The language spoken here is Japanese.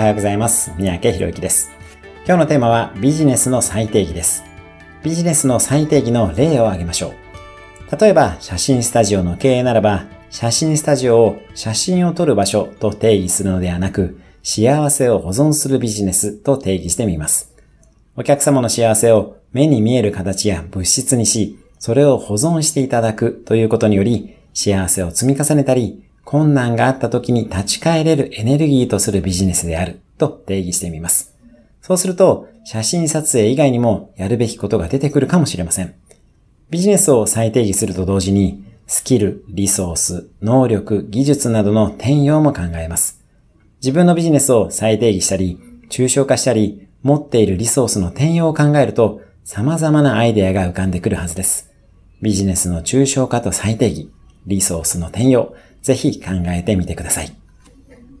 はようございます。三宅博之です。今日のテーマはビジネスの最定義です。ビジネスの最定義の例を挙げましょう。例えば、写真スタジオの経営ならば、写真スタジオを写真を撮る場所と定義するのではなく、幸せを保存するビジネスと定義してみます。お客様の幸せを目に見える形や物質にし、それを保存していただくということにより、幸せを積み重ねたり、困難があった時に立ち返れるエネルギーとするビジネスであると定義してみます。そうすると、写真撮影以外にもやるべきことが出てくるかもしれません。ビジネスを再定義すると同時に、スキル、リソース、能力、技術などの転用も考えます。自分のビジネスを再定義したり、抽象化したり、持っているリソースの転用を考えると、様々なアイデアが浮かんでくるはずです。ビジネスの抽象化と再定義、リソースの転用、ぜひ考えてみてください。